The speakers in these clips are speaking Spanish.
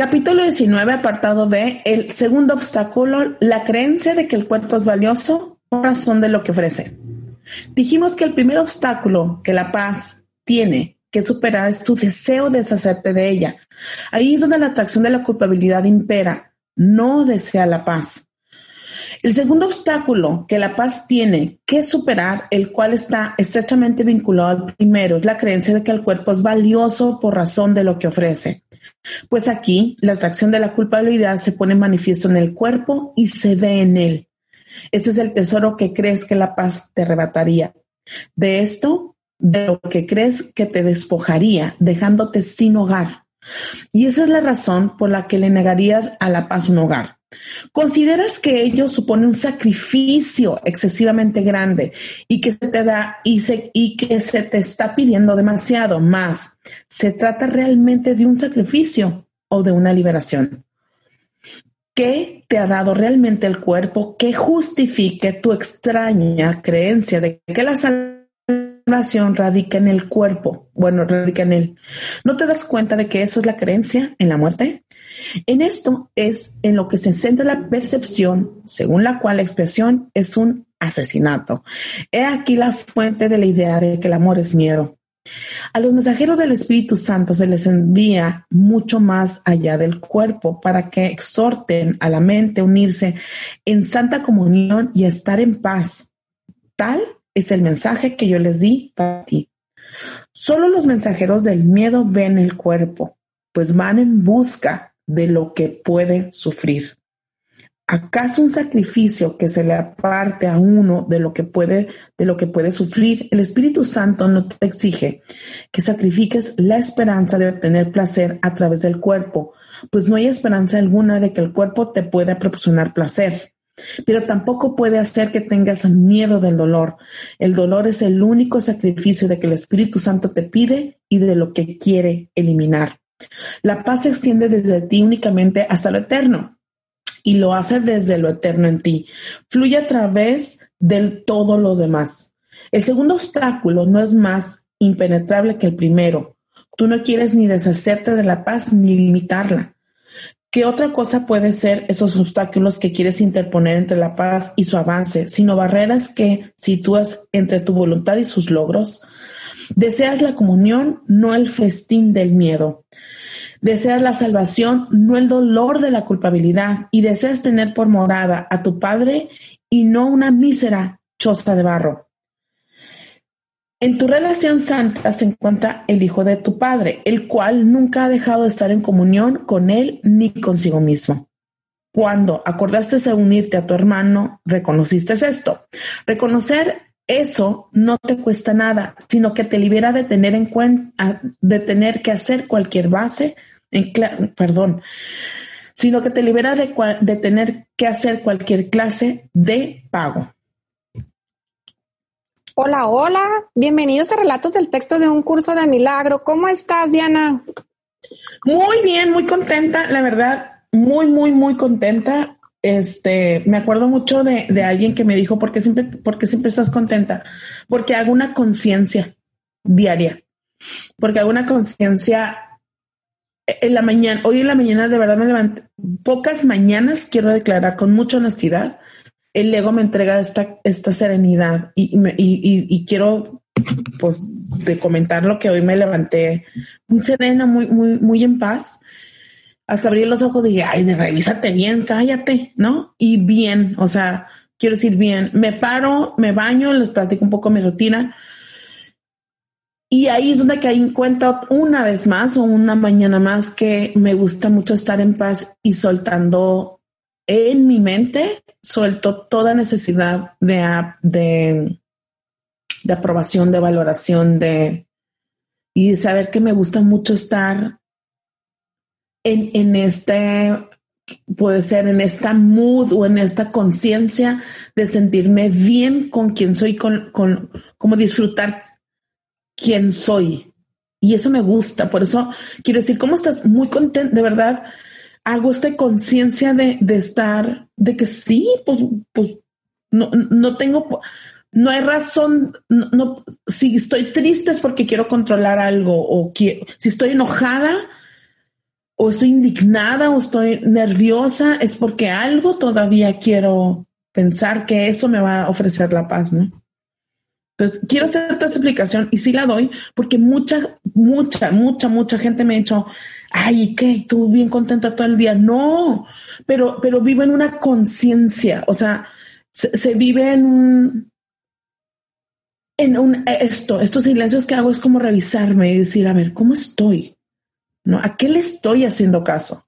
Capítulo 19, apartado B. El segundo obstáculo, la creencia de que el cuerpo es valioso por razón de lo que ofrece. Dijimos que el primer obstáculo que la paz tiene que superar es tu deseo de deshacerte de ella. Ahí es donde la atracción de la culpabilidad impera. No desea la paz. El segundo obstáculo que la paz tiene que superar, el cual está estrechamente vinculado al primero, es la creencia de que el cuerpo es valioso por razón de lo que ofrece. Pues aquí la atracción de la culpabilidad se pone manifiesto en el cuerpo y se ve en él. Este es el tesoro que crees que la paz te arrebataría. De esto, de lo que crees que te despojaría, dejándote sin hogar. Y esa es la razón por la que le negarías a la paz un hogar. ¿Consideras que ello supone un sacrificio excesivamente grande y que se te da y, y que se te está pidiendo demasiado más? ¿Se trata realmente de un sacrificio o de una liberación? ¿Qué te ha dado realmente el cuerpo que justifique tu extraña creencia de que la radica en el cuerpo? Bueno, radica en él. ¿No te das cuenta de que eso es la creencia en la muerte? En esto es en lo que se centra la percepción, según la cual la expresión es un asesinato. He aquí la fuente de la idea de que el amor es miedo. A los mensajeros del Espíritu Santo se les envía mucho más allá del cuerpo para que exhorten a la mente a unirse en santa comunión y a estar en paz. Tal es el mensaje que yo les di para ti. Solo los mensajeros del miedo ven el cuerpo, pues van en busca de lo que puede sufrir. ¿Acaso un sacrificio que se le aparte a uno de lo que puede, de lo que puede sufrir? El Espíritu Santo no te exige que sacrifiques la esperanza de obtener placer a través del cuerpo, pues no hay esperanza alguna de que el cuerpo te pueda proporcionar placer. Pero tampoco puede hacer que tengas miedo del dolor. El dolor es el único sacrificio de que el Espíritu Santo te pide y de lo que quiere eliminar. La paz se extiende desde ti únicamente hasta lo eterno y lo hace desde lo eterno en ti. Fluye a través de todo lo demás. El segundo obstáculo no es más impenetrable que el primero. Tú no quieres ni deshacerte de la paz ni limitarla. ¿Qué otra cosa puede ser esos obstáculos que quieres interponer entre la paz y su avance, sino barreras que sitúas entre tu voluntad y sus logros? Deseas la comunión, no el festín del miedo. Deseas la salvación, no el dolor de la culpabilidad. Y deseas tener por morada a tu Padre y no una mísera choza de barro. En tu relación santa se encuentra el Hijo de tu Padre, el cual nunca ha dejado de estar en comunión con Él ni consigo mismo. Cuando acordaste a unirte a tu hermano, reconociste esto. Reconocer eso no te cuesta nada, sino que te libera de tener en cuenta, de tener que hacer cualquier base, en perdón, sino que te libera de, de tener que hacer cualquier clase de pago. Hola, hola, bienvenidos a Relatos del Texto de un curso de milagro. ¿Cómo estás, Diana? Muy bien, muy contenta, la verdad, muy, muy, muy contenta este, me acuerdo mucho de, de alguien que me dijo, ¿por qué siempre, porque siempre estás contenta? Porque hago una conciencia diaria, porque hago una conciencia en la mañana, hoy en la mañana de verdad me levanté, pocas mañanas quiero declarar con mucha honestidad, el ego me entrega esta, esta serenidad y, y, quiero pues de comentar lo que hoy me levanté muy serena, muy, muy, muy en paz hasta abrí los ojos dije, ay, revísate bien, cállate, ¿no? Y bien, o sea, quiero decir bien, me paro, me baño, les platico un poco mi rutina. Y ahí es donde caí en cuenta una vez más o una mañana más que me gusta mucho estar en paz y soltando en mi mente, suelto toda necesidad de, de, de aprobación, de valoración, de, y saber que me gusta mucho estar en, en este, puede ser en esta mood o en esta conciencia de sentirme bien con quien soy, con, con como disfrutar quién soy. Y eso me gusta. Por eso quiero decir, ¿cómo estás? Muy contento, de verdad. Hago esta conciencia de, de, estar, de que sí, pues, pues no, no tengo, no hay razón, no, si estoy triste es porque quiero controlar algo o quiero, si estoy enojada o estoy indignada o estoy nerviosa es porque algo todavía quiero pensar que eso me va a ofrecer la paz, ¿no? Entonces, quiero hacer esta explicación y sí la doy porque mucha, mucha, mucha, mucha gente me ha dicho, ay, ¿qué? Tú bien contenta todo el día. No, pero, pero vivo en una conciencia, o sea, se, se, vive en un, en un, esto, estos silencios que hago es como revisarme y decir, a ver, ¿cómo estoy? ¿No? ¿A qué le estoy haciendo caso?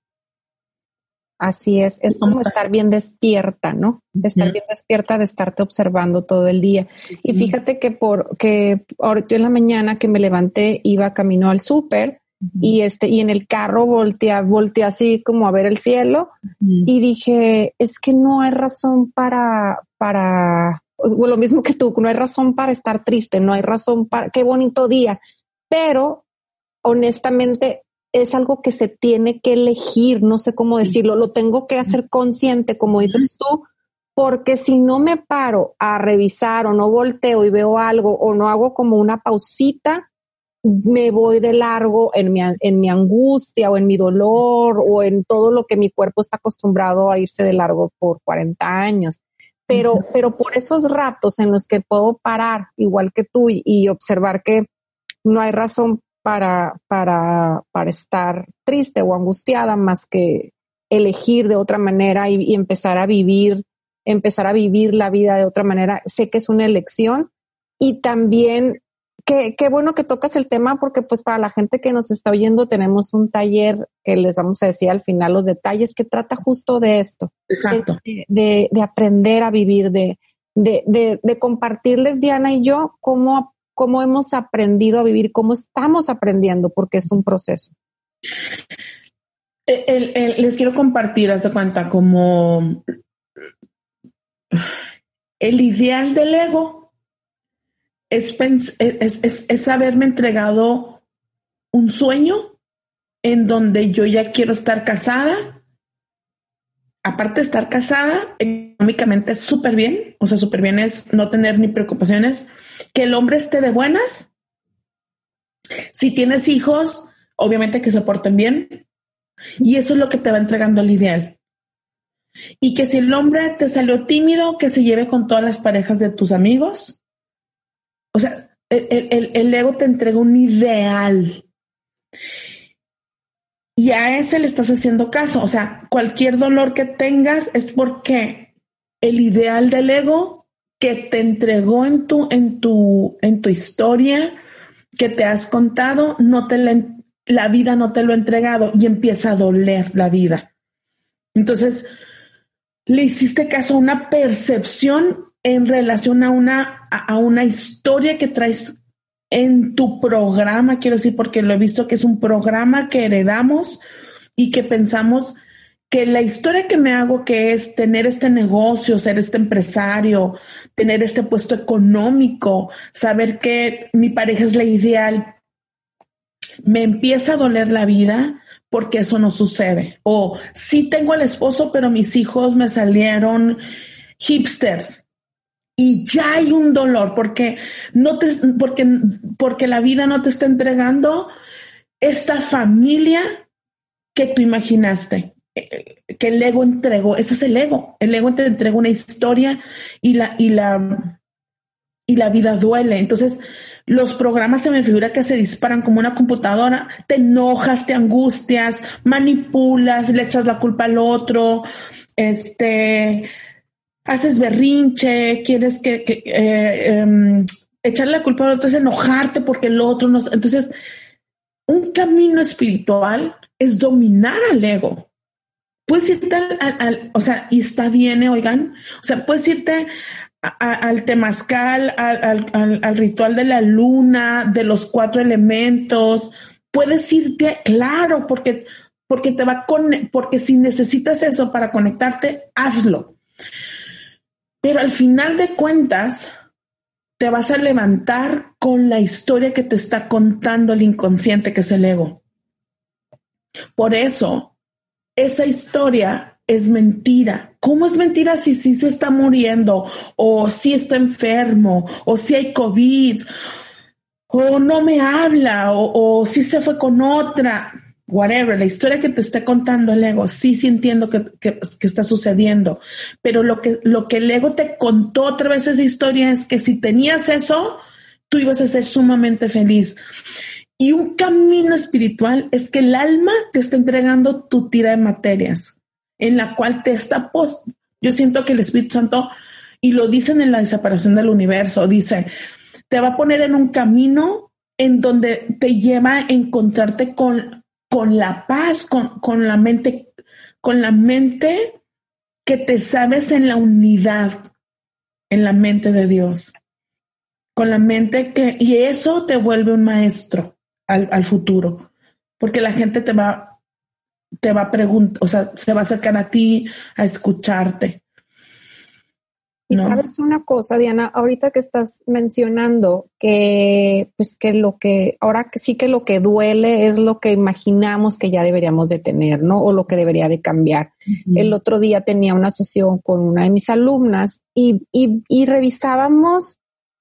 Así es, es como estar bien despierta, ¿no? Estar bien despierta de estarte observando todo el día. Y fíjate que por que ahorita en la mañana que me levanté iba camino al súper y este y en el carro volteé, volteé así como a ver el cielo y dije, es que no hay razón para para lo mismo que tú, no hay razón para estar triste, no hay razón para qué bonito día, pero honestamente es algo que se tiene que elegir, no sé cómo decirlo, lo tengo que hacer consciente, como dices tú, porque si no me paro a revisar o no volteo y veo algo o no hago como una pausita, me voy de largo en mi, en mi angustia o en mi dolor o en todo lo que mi cuerpo está acostumbrado a irse de largo por 40 años. Pero, pero por esos ratos en los que puedo parar, igual que tú, y, y observar que no hay razón para, para, para estar triste o angustiada más que elegir de otra manera y, empezar a vivir, empezar a vivir la vida de otra manera. Sé que es una elección y también qué, qué bueno que tocas el tema porque pues para la gente que nos está oyendo tenemos un taller que les vamos a decir al final los detalles que trata justo de esto. Exacto. De, de, de aprender a vivir, de, de, de, de, compartirles, Diana y yo, cómo cómo hemos aprendido a vivir, cómo estamos aprendiendo, porque es un proceso. les quiero compartir, haz de cuenta, como el ideal del ego es, es, es, haberme entregado un sueño en donde yo ya quiero estar casada. Aparte de estar casada, económicamente súper bien, o sea, súper bien es no tener ni preocupaciones, que el hombre esté de buenas. Si tienes hijos, obviamente que se porten bien. Y eso es lo que te va entregando el ideal. Y que si el hombre te salió tímido, que se lleve con todas las parejas de tus amigos. O sea, el, el, el ego te entrega un ideal. Y a ese le estás haciendo caso. O sea, cualquier dolor que tengas es porque el ideal del ego que te entregó en tu, en tu, en tu historia, que te has contado, no te la, la vida no te lo ha entregado y empieza a doler la vida. Entonces, le hiciste caso a una percepción en relación a una, a una historia que traes en tu programa, quiero decir, porque lo he visto que es un programa que heredamos y que pensamos que la historia que me hago, que es tener este negocio, ser este empresario, tener este puesto económico, saber que mi pareja es la ideal, me empieza a doler la vida porque eso no sucede. O sí tengo al esposo, pero mis hijos me salieron hipsters. Y ya hay un dolor porque no te, porque, porque la vida no te está entregando esta familia que tú imaginaste que el ego entregó, ese es el ego, el ego te entrega una historia y la, y la, y la vida duele. Entonces, los programas se me figura que se disparan como una computadora, te enojas, te angustias, manipulas, le echas la culpa al otro, este, haces berrinche, quieres que, que eh, eh, echarle la culpa al otro es enojarte porque el otro no. Entonces, un camino espiritual es dominar al ego puedes irte al, o sea, y está bien, ¿eh? oigan, o sea, puedes irte al temazcal, al, ritual de la luna, de los cuatro elementos. Puedes irte, claro, porque, porque te va con, porque si necesitas eso para conectarte, hazlo. Pero al final de cuentas, te vas a levantar con la historia que te está contando el inconsciente, que es el ego. Por eso, esa historia es mentira. ¿Cómo es mentira si sí se está muriendo o si está enfermo o si hay COVID o no me habla o, si se fue con otra? Whatever, la historia que te está contando el ego, sí, sí entiendo que, que, está sucediendo, pero lo que, lo que el ego te contó otra vez esa historia es que si tenías eso, tú ibas a ser sumamente feliz. Y un camino espiritual es que el alma te está entregando tu tira de materias en la cual te está post. Yo siento que el Espíritu Santo, y lo dicen en la desaparición del universo, dice, te va a poner en un camino en donde te lleva a encontrarte con, con la paz, con, con la mente, con la mente que te sabes en la unidad, en la mente de Dios, con la mente que, y eso te vuelve un maestro al, al futuro, porque la gente te va te va a preguntar, o sea, se va a acercar a ti a escucharte. Y sabes una cosa, Diana, ahorita que estás mencionando que, pues que lo que, ahora que sí que lo que duele es lo que imaginamos que ya deberíamos de tener, ¿no? O lo que debería de cambiar. El otro día tenía una sesión con una de mis alumnas y, y, y revisábamos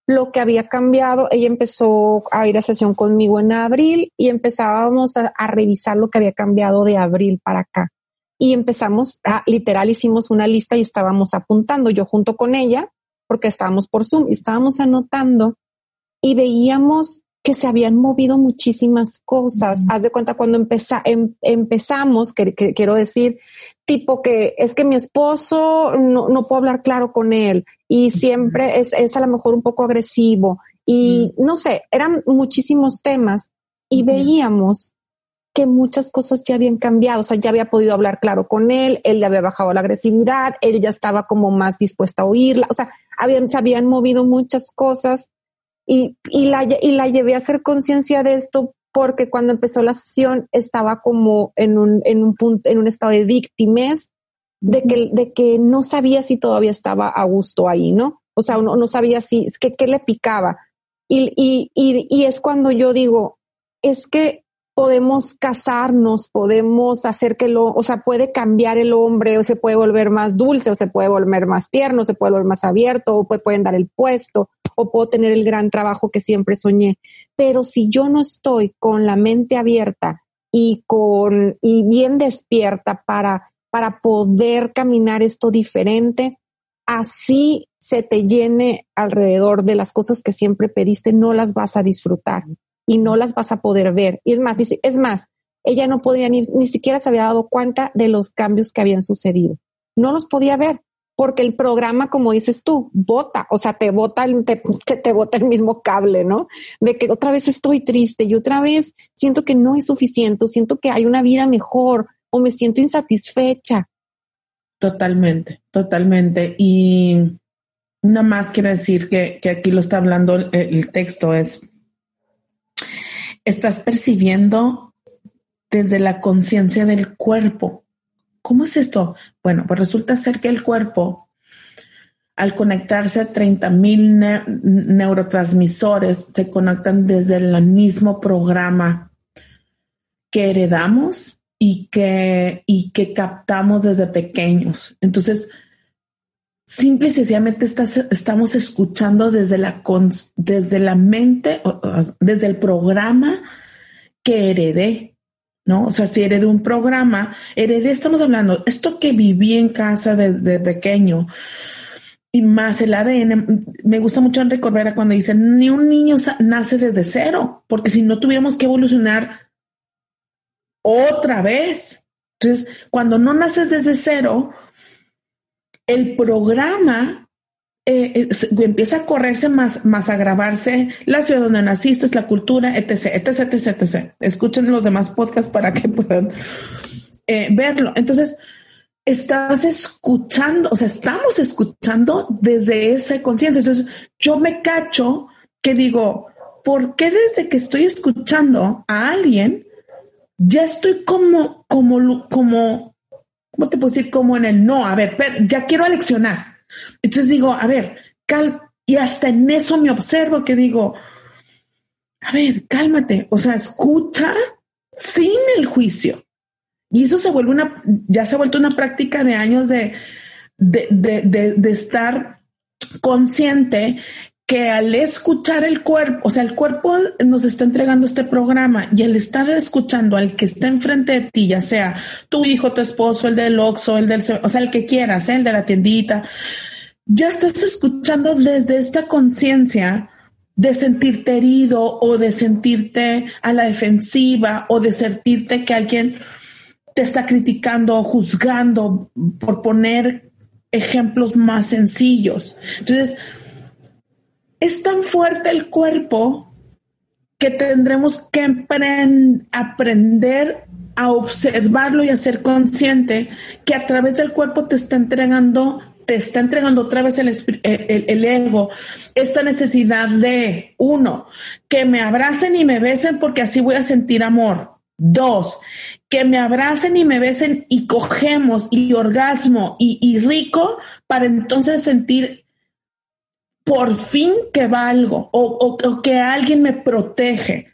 lo que había cambiado. Ella empezó a ir a sesión conmigo en abril y empezábamos a, revisar lo que había cambiado de abril para acá. Y empezamos a, literal, hicimos una lista y estábamos apuntando, yo junto con ella, porque estábamos por Zoom y estábamos anotando y veíamos que se habían movido muchísimas cosas. Haz de cuenta cuando em, empezamos, que, quiero decir, tipo que es que mi esposo no, no puedo hablar claro con él y siempre es, es a lo mejor un poco agresivo y no sé, eran muchísimos temas y veíamos que muchas cosas ya habían cambiado, o sea, ya había podido hablar claro con él, él ya había bajado la agresividad, él ya estaba como más dispuesto a oírla, o sea, habían, se habían movido muchas cosas y, y, la, y la llevé a hacer conciencia de esto porque cuando empezó la sesión estaba como en un, en un punto, en un estado de víctimas de que, de que no sabía si todavía estaba a gusto ahí, ¿no? O sea, no, no sabía si, que, qué le picaba. Y, y, y, y es cuando yo digo, es que podemos casarnos, podemos hacer que lo, o sea, puede cambiar el hombre, o se puede volver más dulce, o se puede volver más tierno, se puede volver más abierto, o pueden dar el puesto, o puedo tener el gran trabajo que siempre soñé. Pero si yo no estoy con la mente abierta y con, y bien despierta para, para poder caminar esto diferente, así se te llene alrededor de las cosas que siempre pediste, no las vas a disfrutar y no las vas a poder ver. Y es más, dice, es más, ella no podía ni, ni siquiera se había dado cuenta de los cambios que habían sucedido. No los podía ver porque el programa, como dices tú, bota, o sea, te bota el, te, te bota el mismo cable, ¿no? De que otra vez estoy triste y otra vez siento que no es suficiente, siento que hay una vida mejor o me siento insatisfecha. Totalmente, totalmente. Y nada más quiero decir que, que aquí lo está hablando el texto es, estás percibiendo desde la conciencia del cuerpo. ¿Cómo es esto? Bueno, pues resulta ser que el cuerpo, al conectarse a 30 mil neurotransmisores, se conectan desde el mismo programa que heredamos y que, y que captamos desde pequeños. Entonces, simple y sencillamente estamos escuchando desde la, mente, desde el programa que heredé. ¿no? O sea, si heredé un programa, heredé, estamos hablando, esto que viví en casa desde pequeño y más el ADN, me gusta mucho Enrique Corbera cuando dice, ni un niño nace desde cero, porque si no tuviéramos que evolucionar otra vez. Entonces, cuando no naces desde cero, el programa eh, empieza a correrse más, más a grabarse la ciudad donde naciste, la cultura, etc, etc, etc, etc. Escuchen los demás podcasts para que puedan eh, verlo. Entonces, estás escuchando, o sea, estamos escuchando desde esa conciencia. Entonces, yo me cacho que digo, ¿por qué desde que estoy escuchando a alguien, ya estoy como, como, como, ¿cómo te puedo decir? Como en el no, a ver, ya quiero aleccionar. Entonces digo, a ver, cal, y hasta en eso me observo que digo, a ver, cálmate, o sea, escucha sin el juicio. Y eso se vuelve una, ya se ha vuelto una práctica de años de, de, de, de, estar consciente que al escuchar el cuerpo, o sea, el cuerpo nos está entregando este programa y al estar escuchando al que está enfrente de ti, ya sea tu hijo, tu esposo, el del Oxxo, el del, o sea, el que quieras, ¿eh? el de la tiendita, ya estás escuchando desde esta conciencia de sentirte herido o de sentirte a la defensiva o de sentirte que alguien te está criticando o juzgando por poner ejemplos más sencillos. Entonces, es tan fuerte el cuerpo que tendremos que aprender a observarlo y a ser consciente que a través del cuerpo te está entregando te está entregando otra vez el, el, ego, esta necesidad de, uno, que me abracen y me besen porque así voy a sentir amor. Dos, que me abracen y me besen y cogemos y orgasmo y, rico para entonces sentir por fin que valgo o, o que alguien me protege.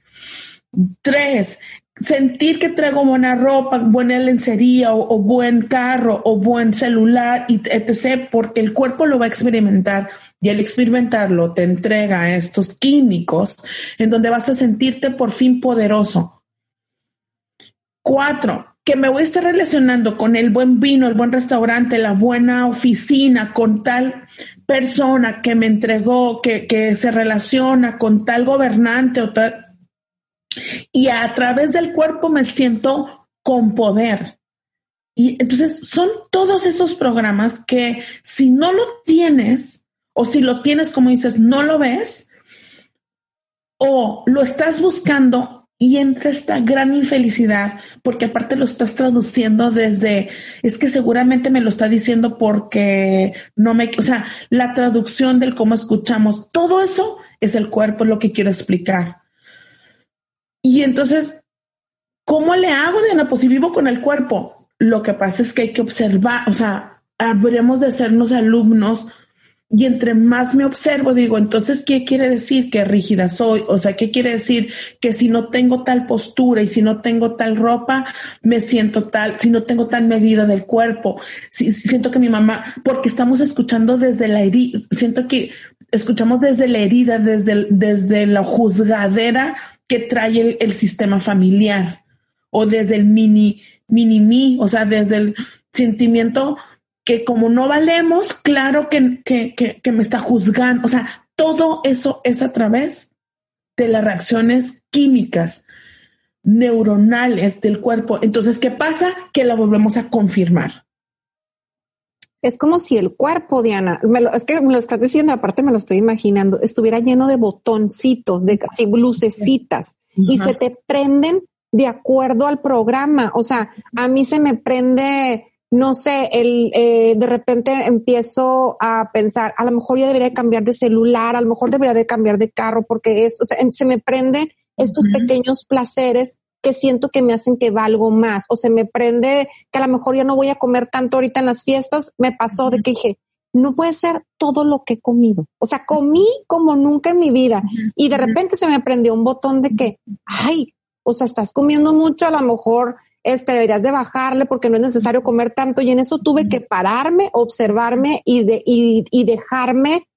Tres, sentir que traigo buena ropa, buena lencería o, buen carro o buen celular, y etc., porque el cuerpo lo va a experimentar y al experimentarlo te entrega estos químicos en donde vas a sentirte por fin poderoso. Cuatro, que me voy a estar relacionando con el buen vino, el buen restaurante, la buena oficina, con tal persona que me entregó, que, que se relaciona con tal gobernante o tal, y a través del cuerpo me siento con poder. Y entonces son todos esos programas que si no lo tienes, o si lo tienes, como dices, no lo ves, o lo estás buscando y entra esta gran infelicidad, porque aparte lo estás traduciendo desde, es que seguramente me lo está diciendo porque no me, o sea, la traducción del cómo escuchamos, todo eso es el cuerpo, lo que quiero explicar. Y entonces, ¿cómo le hago, Diana? Pues si vivo con el cuerpo. Lo que pasa es que hay que observar, o sea, habríamos de sernos alumnos y entre más me observo, digo, entonces, ¿qué quiere decir que rígida soy? O sea, ¿qué quiere decir que si no tengo tal postura y si no tengo tal ropa, me siento tal, si no tengo tal medida del cuerpo? Si, siento que mi mamá, porque estamos escuchando desde la herida, siento que escuchamos desde la herida, desde, desde la juzgadera que trae el, sistema familiar o desde el mini, mini mí, o sea, desde el sentimiento que como no valemos, claro que, que, me está juzgando, o sea, todo eso es a través de las reacciones químicas neuronales del cuerpo. Entonces, ¿qué pasa? Que la volvemos a confirmar. Es como si el cuerpo, Diana, es que me lo estás diciendo, aparte me lo estoy imaginando, estuviera lleno de botoncitos, de casi lucecitas, y se te prenden de acuerdo al programa. O sea, a mí se me prende, no sé, el, eh, de repente empiezo a pensar, a lo mejor ya debería cambiar de celular, a lo mejor debería de cambiar de carro, porque esto, o sea, se me prenden estos pequeños placeres que siento que me hacen que valgo más o se me prende que a lo mejor ya no voy a comer tanto ahorita en las fiestas, me pasó de que dije, no puede ser todo lo que he comido. O sea, comí como nunca en mi vida y de repente se me prendió un botón de que, ay, o sea, estás comiendo mucho, a lo mejor este, deberías de bajarle porque no es necesario comer tanto y en eso tuve que pararme, observarme y, de, y, y dejarme,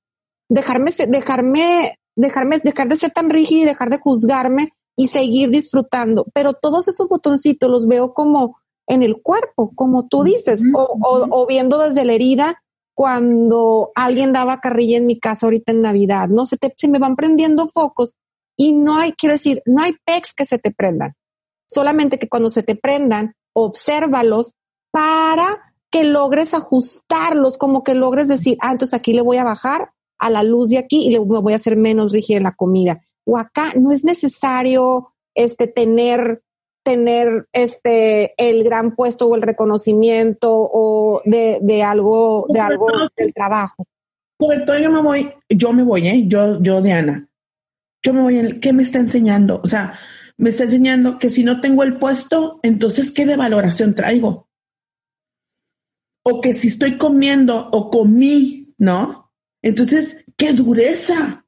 dejarme, dejarme, dejarme, dejar de ser tan rígida y dejar de juzgarme y seguir disfrutando. Pero todos estos botoncitos los veo como en el cuerpo, como tú dices, o, viendo desde la herida cuando alguien daba carrilla en mi casa ahorita en Navidad, ¿no? Se, te, se me van prendiendo focos y no hay, quiero decir, no hay pecs que se te prendan. Solamente que cuando se te prendan, obsérvalos para que logres ajustarlos, como que logres decir, ah, entonces aquí le voy a bajar a la luz de aquí y le voy a hacer menos rígida en la comida o acá no es necesario este, tener tener este el gran puesto o el reconocimiento o de, de algo, de algo del trabajo. Sobre todo yo me voy, yo me voy, ¿eh? Yo, yo, Diana, yo me voy, ¿qué me está enseñando? O sea, me está enseñando que si no tengo el puesto, entonces, ¿qué de valoración traigo? O que si estoy comiendo o comí, ¿no? Entonces, qué dureza.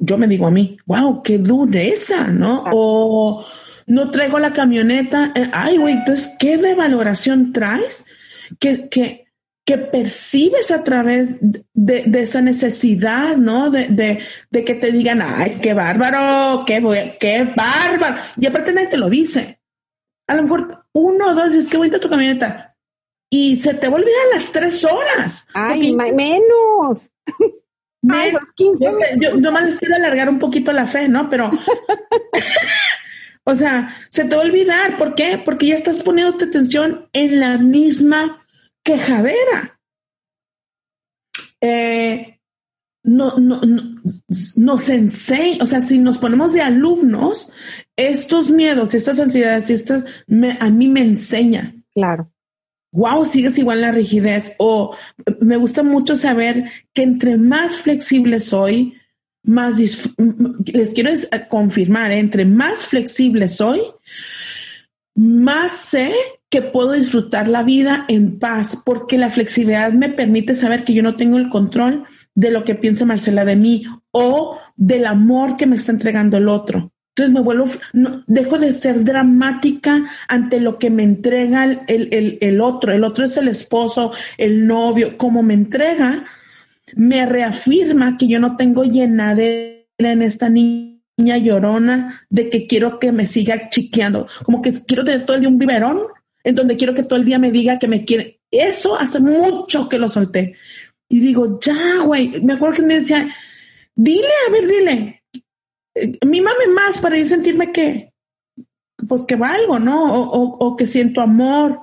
Yo me digo a mí, wow, qué dureza, ¿no? O no traigo la camioneta. Eh, ay, güey, entonces, ¿qué de valoración traes? Que, que, que percibes a través de, esa necesidad, ¿no? De, de, de, que te digan, ay, qué bárbaro, qué, qué bárbaro. Y aparte nadie te lo dice. A lo mejor uno o dos dices, qué bonita tu camioneta. Y se te va a olvidar las tres horas. Ay, menos. Ay, los 15 yo, nomás les quiero alargar un poquito la fe, ¿no? Pero, o sea, se te va a olvidar. ¿Por qué? Porque ya estás poniendo atención en la misma quejadera. Eh, no, no, no, nos enseña, o sea, si nos ponemos de alumnos, estos miedos, estas ansiedades, estas, a mí me enseña. Claro. Wow, sigues igual la rigidez. O me gusta mucho saber que entre más flexible soy, más les quiero confirmar, ¿eh? entre más flexible soy, más sé que puedo disfrutar la vida en paz, porque la flexibilidad me permite saber que yo no tengo el control de lo que piensa Marcela de mí o del amor que me está entregando el otro. Entonces me vuelvo, dejo de ser dramática ante lo que me entrega el, el, otro. El otro es el esposo, el novio. Como me entrega, me reafirma que yo no tengo llenadera en esta niña llorona de que quiero que me siga chiqueando. Como que quiero tener todo el día un biberón en donde quiero que todo el día me diga que me quiere. Eso hace mucho que lo solté. Y digo, ya, güey, me acuerdo que me decía, dile, a ver, dile, eh, mímame más para yo sentirme que, pues que valgo, ¿no? O, que siento amor.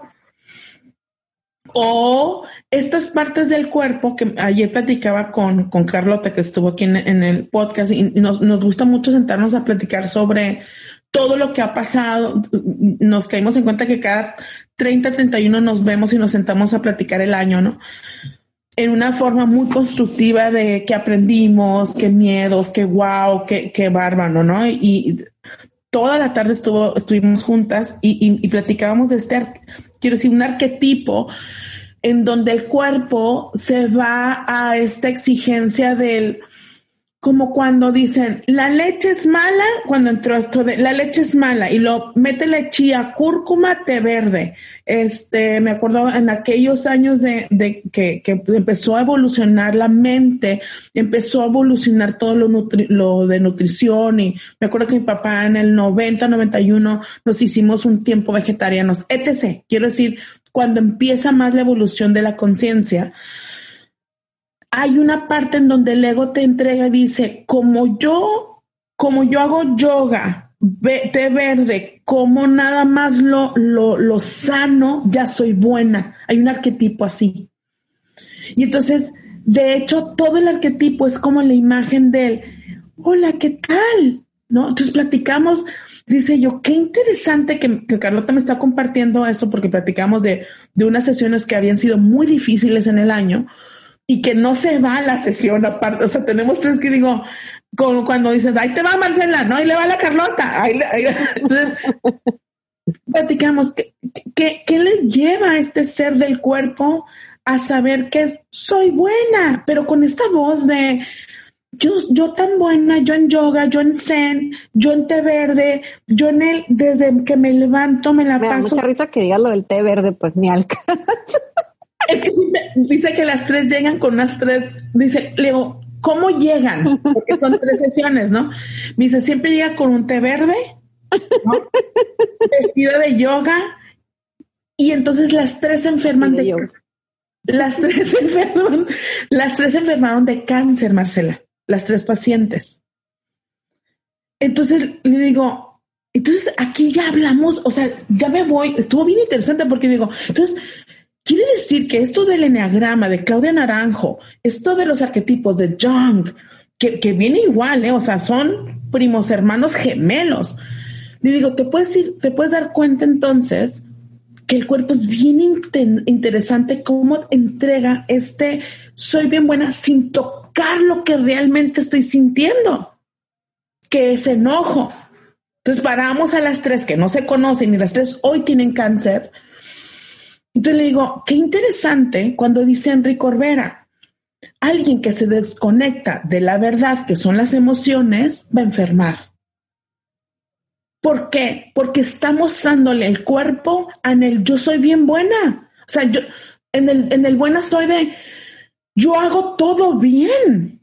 O estas partes del cuerpo que ayer platicaba con, con Carlota, que estuvo aquí en, el podcast, y nos, nos gusta mucho sentarnos a platicar sobre todo lo que ha pasado, nos caímos en cuenta que cada 30, 31 nos vemos y nos sentamos a platicar el año, ¿no? En una forma muy constructiva de qué aprendimos, qué miedos, qué wow, qué, qué bárbaro, ¿no? Y, toda la tarde estuvo, estuvimos juntas y, y, platicábamos de este, quiero decir, un arquetipo en donde el cuerpo se va a esta exigencia del, como cuando dicen, la leche es mala, cuando entró esto de, la leche es mala, y lo mete chía, cúrcuma, té verde. Este, me acuerdo en aquellos años de, que, que, empezó a evolucionar la mente, empezó a evolucionar todo lo, lo de nutrición, y me acuerdo que mi papá en el 90, 91 nos hicimos un tiempo vegetarianos, etc. Quiero decir, cuando empieza más la evolución de la conciencia, hay una parte en donde el ego te entrega y dice, como yo, como yo hago yoga, té verde, como nada más lo, lo, lo sano, ya soy buena. Hay un arquetipo así. Y entonces, de hecho, todo el arquetipo es como la imagen de él. Hola, ¿qué tal? ¿No? Entonces platicamos, dice yo, qué interesante que, que Carlota me está compartiendo eso porque platicamos de, de unas sesiones que habían sido muy difíciles en el año, y que no se va la sesión aparte. O sea, tenemos tres que digo, como cuando dices, ahí te va Marcela, no, ahí le va la Carlota. Entonces, platicamos, ¿qué, qué, qué le lleva a este ser del cuerpo a saber que soy buena, pero con esta voz de yo, yo tan buena, yo en yoga, yo en zen, yo en té verde, yo en el, desde que me levanto me la me paso. Da mucha risa que digas lo del té verde, pues ni alcanza. Es que dice que las tres llegan con unas tres, dice, Leo, ¿cómo llegan? Porque son tres sesiones, ¿no? Me dice, siempre llega con un té verde, vestido de yoga, y entonces las tres se enferman de, yoga. Las tres enferman, las tres enfermaron de cáncer, Marcela, las tres pacientes. Entonces le digo, entonces aquí ya hablamos, o sea, ya me voy, estuvo bien interesante porque digo, entonces Quiere decir que esto del eneagrama de Claudia Naranjo, esto de los arquetipos de Jung, que, viene igual, ¿eh? o sea, son primos hermanos gemelos. Le digo, te puedes ir, te puedes dar cuenta entonces que el cuerpo es bien interesante cómo entrega este soy bien buena sin tocar lo que realmente estoy sintiendo, que es enojo. Entonces paramos a las tres que no se conocen y las tres hoy tienen cáncer. Entonces le digo, qué interesante cuando dice Enrique Corbera, alguien que se desconecta de la verdad que son las emociones va a enfermar. ¿Por qué? Porque estamos dándole el cuerpo en el yo soy bien buena. O sea, yo en el, en el buena soy de yo hago todo bien.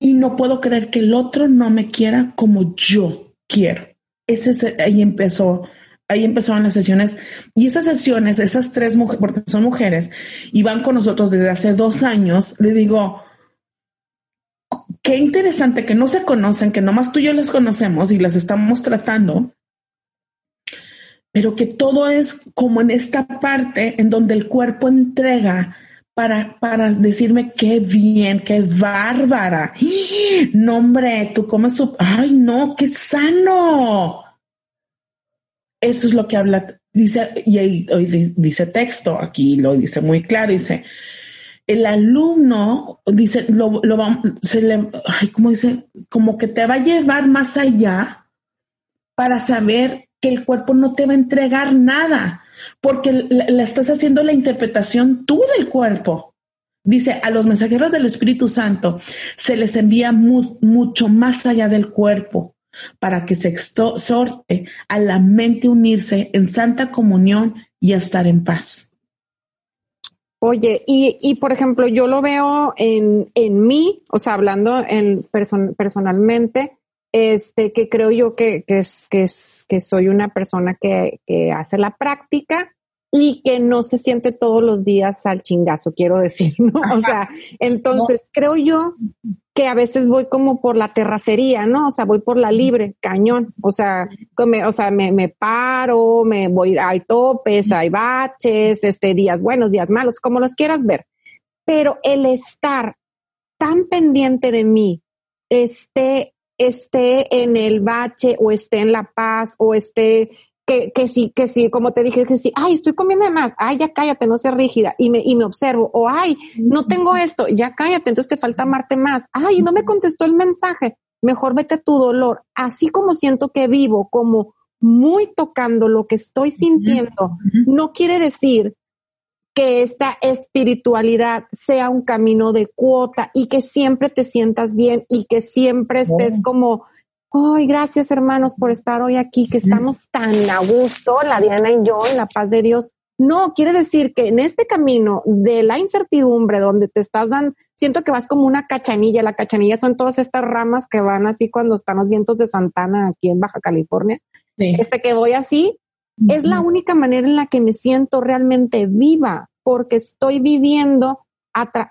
Y no puedo creer que el otro no me quiera como yo quiero. Ese ahí empezó, ahí empezaron las sesiones. Y esas sesiones, esas tres mujeres, porque son mujeres, y van con nosotros desde hace dos años, le digo, qué interesante que no se conocen, que nomás tú y yo las conocemos y las estamos tratando, pero que todo es como en esta parte en donde el cuerpo entrega para, para decirme qué bien, qué bárbara. No, hombre, tú comes su... Ay, no, qué sano. Eso es lo que habla, dice, y hoy dice texto, aquí lo dice muy claro, dice, el alumno dice, lo, lo ay, ¿cómo dice? Como que te va a llevar más allá para saber que el cuerpo no te va a entregar nada, porque le, estás haciendo la interpretación tú del cuerpo. Dice, a los mensajeros del Espíritu Santo se les envía mucho más allá del cuerpo para que se exhorte a la mente unirse en santa comunión y a estar en paz. Oye, y, y por ejemplo, yo lo veo en, en mí, o sea, hablando en personalmente, este, que creo yo que, que, es, que, es, que soy una persona que, que hace la práctica y que no se siente todos los días al chingazo, quiero decir, ¿no? O sea, entonces creo yo que a veces voy como por la terracería, ¿no? O sea, voy por la libre, cañón. O sea, me, o sea, me, me paro, me voy, hay topes, hay baches, este, días buenos, días malos, como los quieras ver. Pero el estar tan pendiente de mí, esté, esté en el bache o esté en la paz o esté que, que sí, que sí, como te dije, que sí, ay, estoy comiendo de más, ay, ya cállate, no seas rígida, y me, y me observo, o ay, no tengo esto, ya cállate, entonces te falta amarte más, ay, no me contestó el mensaje, mejor vete tu dolor, así como siento que vivo, como muy tocando lo que estoy sintiendo, no quiere decir que esta espiritualidad sea un camino de cuota y que siempre te sientas bien y que siempre estés como Ay, gracias hermanos por estar hoy aquí, que estamos tan a gusto, la Diana y yo, en la paz de Dios. No, quiere decir que en este camino de la incertidumbre, donde te estás dando, siento que vas como una cachanilla. La cachanilla son todas estas ramas que van así cuando están los vientos de Santana aquí en Baja California. Este que voy así, es la única manera en la que me siento realmente viva, porque estoy viviendo,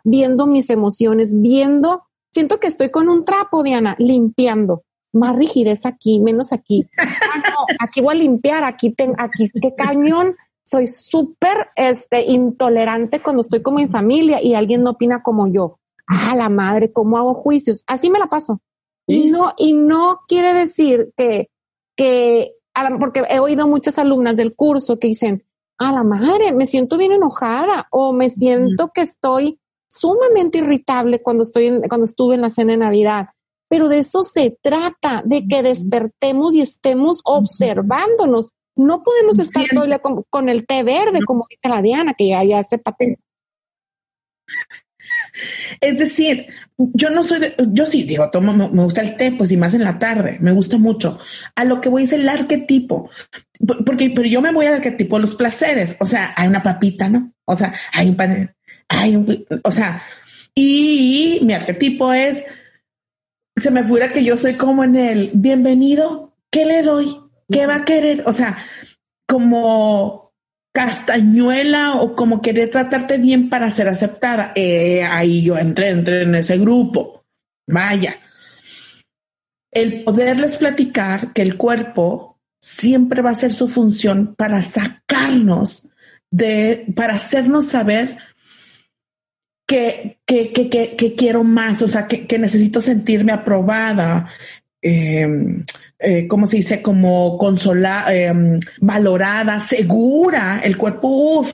viendo mis emociones, viendo, siento que estoy con un trapo, Diana, limpiando más rigidez aquí, menos aquí. Ah, aquí voy a limpiar, aquí tengo, aquí, qué cañón. Soy súper este, intolerante cuando estoy como en familia y alguien no opina como yo. Ah, la madre, ¿cómo hago juicios? Así me la paso. Y no, y no quiere decir que, que, porque he oído muchas alumnas del curso que dicen, a la madre, me siento bien enojada o me siento que estoy sumamente irritable cuando estoy cuando estuve en la cena de Navidad pero de eso se trata, de que despertemos y estemos observándonos. No podemos estar con, el té verde, como dice la Diana, que ya, ya se patente. Es decir, yo no soy, de, yo sí digo, tomo, me, gusta el té, pues y más en la tarde, me gusta mucho. A lo que voy es el arquetipo, porque, pero yo me voy al arquetipo los placeres, o sea, hay una papita, ¿no? O sea, hay un pan, hay un, o sea, y mi arquetipo es se me fuera que yo soy como en el bienvenido, ¿qué le doy? ¿Qué va a querer? O sea, como castañuela o como querer tratarte bien para ser aceptada. Eh, ahí yo entré, entré en ese grupo. Vaya. El poderles platicar que el cuerpo siempre va a ser su función para sacarnos de, para hacernos saber que, que, que, que, quiero más, o sea, que, necesito sentirme aprobada, eh, eh, ¿cómo se dice? Como consolada, em, valorada, segura. El cuerpo, uf,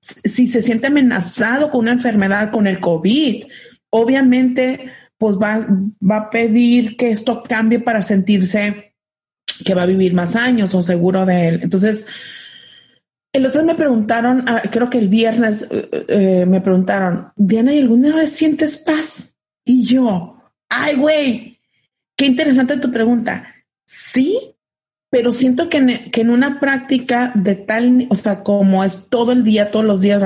si se siente amenazado con una enfermedad, con el COVID, obviamente, pues va, va a pedir que esto cambie para sentirse que va a vivir más años o seguro de él. Entonces, el otro me preguntaron, ah, creo que el viernes eh, eh, me preguntaron, Diana, ¿y alguna vez sientes paz? Y yo, ay, güey, qué interesante tu pregunta. Sí, pero siento que en, una práctica de tal, o sea, como es todo el día, todos los días,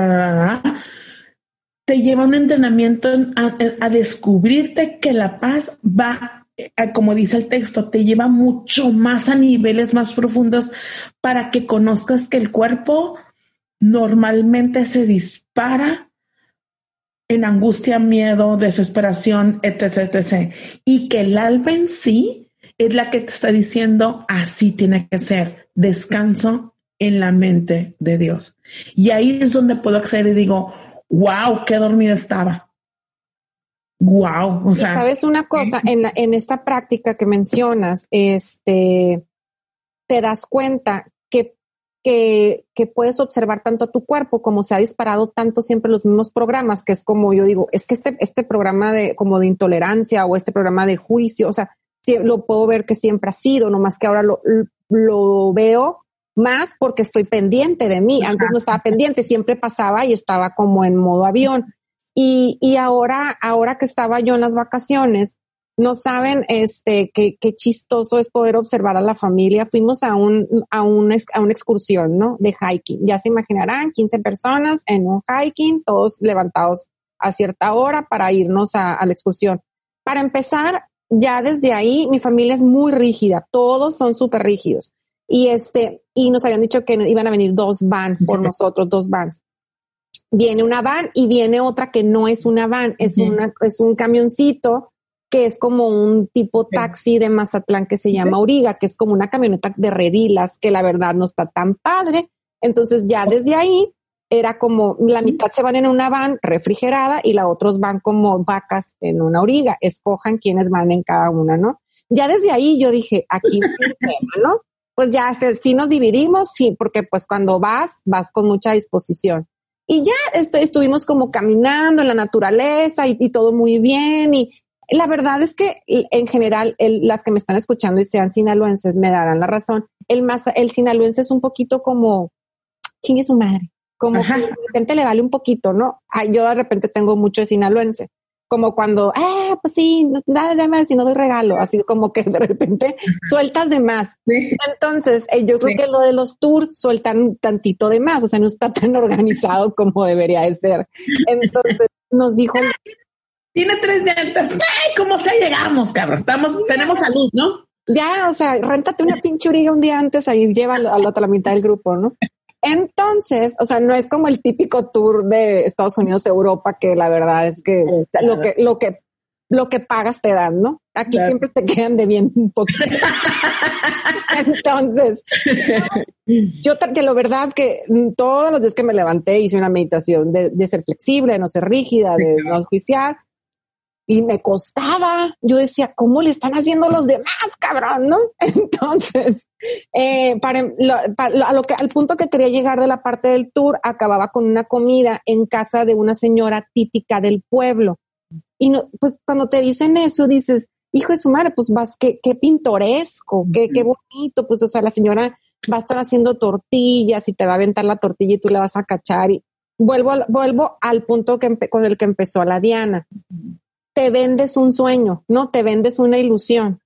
te lleva un entrenamiento a, a descubrirte que la paz va eh, como dice el texto, te lleva mucho más a niveles más profundos para que conozcas que el cuerpo normalmente se dispara en angustia, miedo, desesperación, etc, etc. Y que el alma en sí es la que te está diciendo así tiene que ser. Descanso en la mente de Dios. Y ahí es donde puedo acceder y digo, wow, qué dormida estaba. Wow, o sea. Sabes una cosa, en, en esta práctica que mencionas, este, te das cuenta que, que, puedes observar tanto a tu cuerpo como se ha disparado tanto siempre los mismos programas, que es como yo digo, es que este, este programa de, como de intolerancia o este programa de juicio, o sea, lo puedo ver que siempre ha sido, nomás que ahora lo, lo veo más porque estoy pendiente de mí. Antes no estaba pendiente, siempre pasaba y estaba como en modo avión. Y, y ahora, ahora que estaba yo en las vacaciones, no saben este qué, qué chistoso es poder observar a la familia. Fuimos a un, a un, a una excursión, ¿no? De hiking. Ya se imaginarán, 15 personas en un hiking, todos levantados a cierta hora para irnos a, a la excursión. Para empezar, ya desde ahí mi familia es muy rígida, todos son súper rígidos. Y este, y nos habían dicho que iban a venir dos van por nosotros, dos vans viene una van y viene otra que no es una van, es, una, es un camioncito que es como un tipo taxi de Mazatlán que se llama Origa, que es como una camioneta de redilas que la verdad no está tan padre. Entonces ya desde ahí era como la mitad se van en una van refrigerada y la otros van como vacas en una origa. Escojan quiénes van en cada una, ¿no? Ya desde ahí yo dije, aquí tema, ¿no? Pues ya si nos dividimos, sí, porque pues cuando vas, vas con mucha disposición. Y ya este, estuvimos como caminando en la naturaleza y, todo muy bien. Y la verdad es que en general, las que me están escuchando y sean sinaloenses me darán la razón. El más, el sinaloense es un poquito como, chingue su madre. Como que a la gente le vale un poquito, ¿no? yo de repente tengo mucho de sinaloense como cuando, ah, pues sí, nada de más y no doy regalo, así como que de repente sueltas de más. Entonces, eh, yo creo que lo de los tours sueltan tantito de más, o sea, no está tan organizado como debería de ser. Entonces, nos dijo... Tiene tres llantas. ¡Ay, cómo se llegamos, cabrón! Estamos, tenemos salud, ¿no? Ya, o sea, réntate una pinchurilla un día antes, ahí lleva a la otra mitad del grupo, ¿no? Entonces, o sea, no es como el típico tour de Estados Unidos, Europa, que la verdad es que lo que, lo que, lo que pagas te dan, ¿no? Aquí siempre te quedan de bien un poquito. Entonces, yo que la verdad que todos los días que me levanté hice una meditación de, de ser flexible, de no ser rígida, de no juiciar y me costaba. Yo decía, ¿cómo le están haciendo los demás, cabrón? ¿No? Entonces, eh, para, a lo que, al punto que quería llegar de la parte del tour, acababa con una comida en casa de una señora típica del pueblo. Y no, pues cuando te dicen eso, dices, hijo de su madre, pues vas, qué, qué pintoresco, qué, qué bonito, pues o sea, la señora va a estar haciendo tortillas y te va a aventar la tortilla y tú la vas a cachar y vuelvo, vuelvo al punto que con el que empezó la Diana te vendes un sueño, ¿no? Te vendes una ilusión.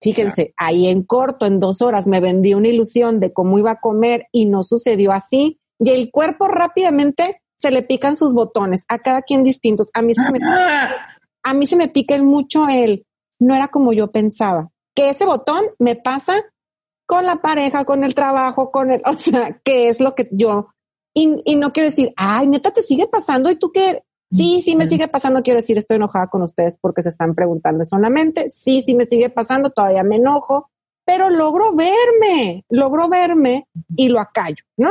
Fíjense, ahí en corto, en dos horas, me vendí una ilusión de cómo iba a comer y no sucedió así. Y el cuerpo rápidamente se le pican sus botones, a cada quien distintos. A mí se me, a mí se me pica mucho el, no era como yo pensaba. Que ese botón me pasa con la pareja, con el trabajo, con el, o sea, que es lo que yo, y, y no quiero decir, ay, neta, te sigue pasando y tú qué, Sí, sí me sigue pasando, quiero decir, estoy enojada con ustedes porque se están preguntando solamente. Sí, sí me sigue pasando, todavía me enojo, pero logro verme, logro verme y lo acallo, ¿no?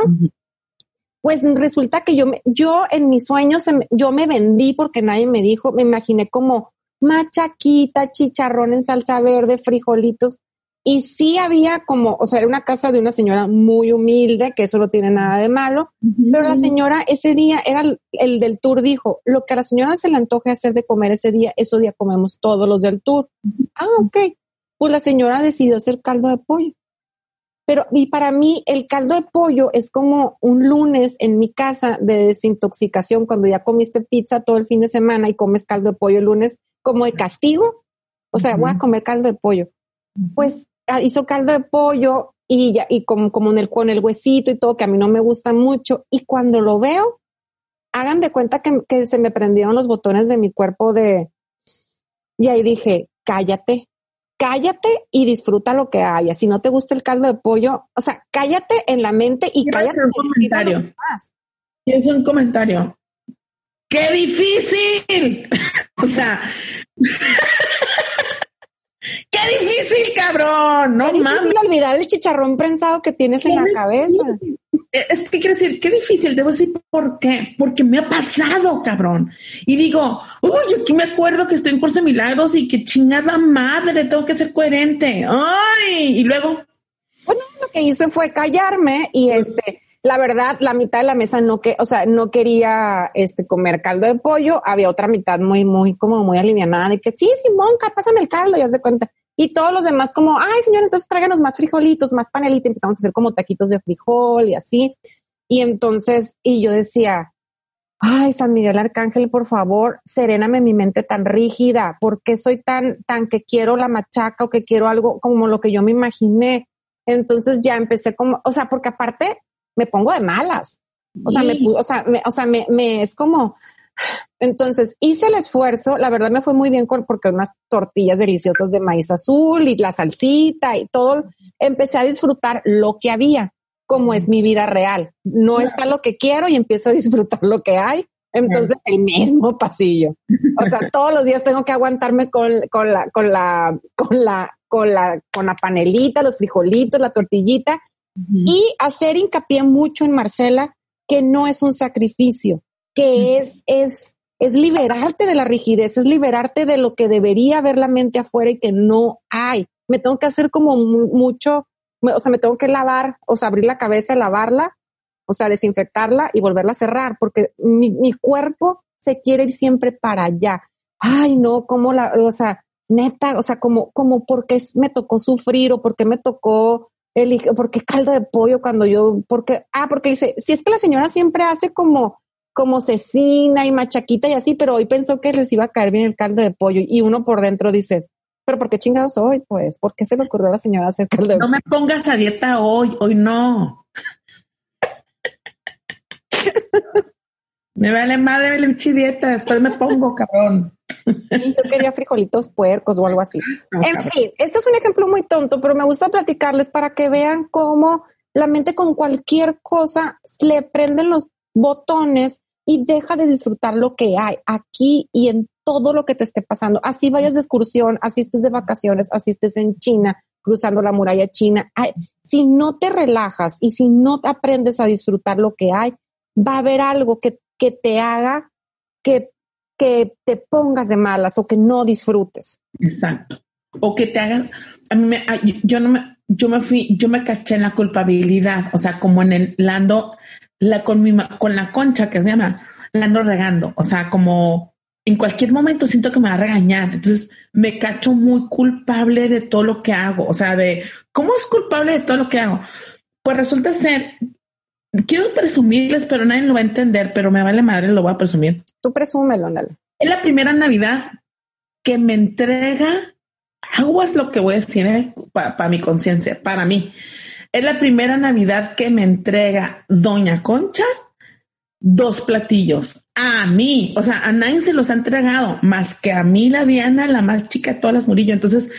Pues resulta que yo, me, yo en mis sueños, yo me vendí porque nadie me dijo, me imaginé como machaquita, chicharrón en salsa verde, frijolitos. Y sí había como, o sea, era una casa de una señora muy humilde, que eso no tiene nada de malo, pero la señora ese día, era el, del tour, dijo, lo que a la señora se le antoje hacer de comer ese día, ese día comemos todos los del tour. Ah, ok. Pues la señora decidió hacer caldo de pollo. Pero, y para mí, el caldo de pollo es como un lunes en mi casa de desintoxicación, cuando ya comiste pizza todo el fin de semana y comes caldo de pollo el lunes, como de castigo. O sea, voy a comer caldo de pollo. Pues hizo caldo de pollo y ya, y como, como en el, con el huesito y todo, que a mí no me gusta mucho. Y cuando lo veo, hagan de cuenta que, que se me prendieron los botones de mi cuerpo de, y ahí dije, cállate, cállate y disfruta lo que haya. Si no te gusta el caldo de pollo, o sea, cállate en la mente y cállate. Un comentario. Es un comentario. ¡Qué difícil! o sea, ¡Qué difícil, cabrón! No mames. olvidar el chicharrón prensado que tienes en la cabeza. Es que quiero decir, qué difícil, debo decir por qué, porque me ha pasado, cabrón. Y digo, uy, aquí me acuerdo que estoy en curso de milagros y que chingada madre, tengo que ser coherente. Ay, y luego. Bueno, lo que hice fue callarme y ese la verdad, la mitad de la mesa no que, o sea, no quería este comer caldo de pollo, había otra mitad muy, muy, como muy alivianada de que sí, Simón, pásame el caldo, ya se cuenta. Y todos los demás como, ay, señor, entonces tráiganos más frijolitos, más panelita, empezamos a hacer como taquitos de frijol y así. Y entonces, y yo decía, ay, San Miguel Arcángel, por favor, seréname mi mente tan rígida, ¿por qué soy tan, tan que quiero la machaca o que quiero algo como lo que yo me imaginé? Entonces ya empecé como, o sea, porque aparte me pongo de malas. O sea, me, o sea, me, o sea, me, me, es como, entonces hice el esfuerzo, la verdad me fue muy bien con, porque unas tortillas deliciosas de maíz azul y la salsita y todo, empecé a disfrutar lo que había, como es mi vida real. No está lo que quiero y empiezo a disfrutar lo que hay. Entonces, el mismo pasillo. O sea, todos los días tengo que aguantarme con, con la, con la, con la, con la, con la panelita, los frijolitos, la tortillita, y hacer hincapié mucho en Marcela que no es un sacrificio, que es, es, es liberarte de la rigidez, es liberarte de lo que debería ver la mente afuera y que no hay. Me tengo que hacer como mucho, o sea, me tengo que lavar, o sea, abrir la cabeza, lavarla, o sea, desinfectarla y volverla a cerrar, porque mi, mi cuerpo se quiere ir siempre para allá. Ay, no, como la, o sea, neta, o sea, como, como porque me tocó sufrir o porque me tocó elige, ¿por qué caldo de pollo cuando yo, porque, ah, porque dice, si es que la señora siempre hace como, como cecina y machaquita y así, pero hoy pensó que les iba a caer bien el caldo de pollo y uno por dentro dice, pero ¿por qué chingados hoy? Pues, ¿por qué se le ocurrió a la señora hacer caldo de pollo? No me pongas a dieta hoy, hoy no. me vale madre la dieta, después me pongo, cabrón. Yo quería frijolitos puercos o algo así. En fin, este es un ejemplo muy tonto, pero me gusta platicarles para que vean cómo la mente con cualquier cosa le prenden los botones y deja de disfrutar lo que hay aquí y en todo lo que te esté pasando. Así vayas de excursión, así estés de vacaciones, así estés en China, cruzando la muralla china. si no te relajas y si no aprendes a disfrutar lo que hay, va a haber algo que, que te haga que que te pongas de malas o que no disfrutes. Exacto. O que te hagas, a mí me, yo no me, yo me fui, yo me caché en la culpabilidad, o sea, como en el lando, la con mi, con la concha que es mi mamá, la ando regando, o sea, como en cualquier momento siento que me va a regañar, entonces me cacho muy culpable de todo lo que hago, o sea, de cómo es culpable de todo lo que hago. Pues resulta ser quiero presumirles, pero nadie lo va a entender, pero me vale madre, lo voy a presumir. Tú presúmelo, Nala. Es la primera Navidad que me entrega, aguas lo que voy a decir eh, para mi conciencia, para mí. Es la primera Navidad que me entrega Doña Concha dos platillos. A mí, o sea, a nadie se los ha entregado, más que a mí, la Diana, la más chica de todas las Murillo. Entonces,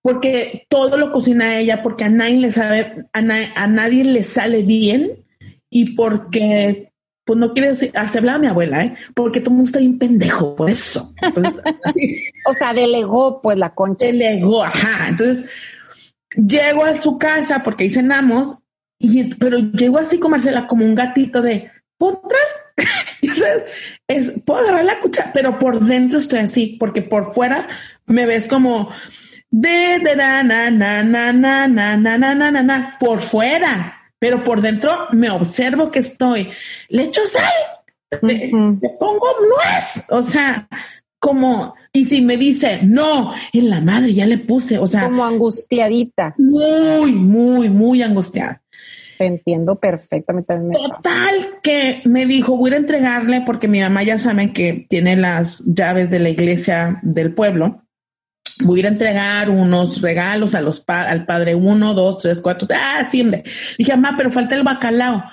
porque todo lo cocina ella, porque a nadie le sabe, a, a nadie le sale bien y porque, pues no quiere decir, se hablaba mi abuela, ¿eh? Porque todo el mundo está bien pendejo por eso. o sea, delegó pues la concha. Delegó, ajá. Entonces, llego a su casa porque ahí cenamos, y, pero llegó así con Marcela como un gatito de, ¿puedo sabes, es, puedo agarrar la cuchara, pero por dentro estoy así, porque por fuera me ves como de, de, na, na, na, na, na, na, na, na, na, na, por fuera, pero por dentro me observo que estoy, le echo sal, le, pongo nuez, o sea, como, y si me dice, no, en la madre ya le puse, o sea. Como angustiadita. Muy, muy, muy angustiada. Te entiendo perfectamente. Total, que me dijo, voy a entregarle, porque mi mamá ya sabe que tiene las llaves de la iglesia del pueblo. Voy a ir a entregar unos regalos a los al padre uno, dos, tres, cuatro. Ah, siempre. Dije, mamá, pero falta el bacalao.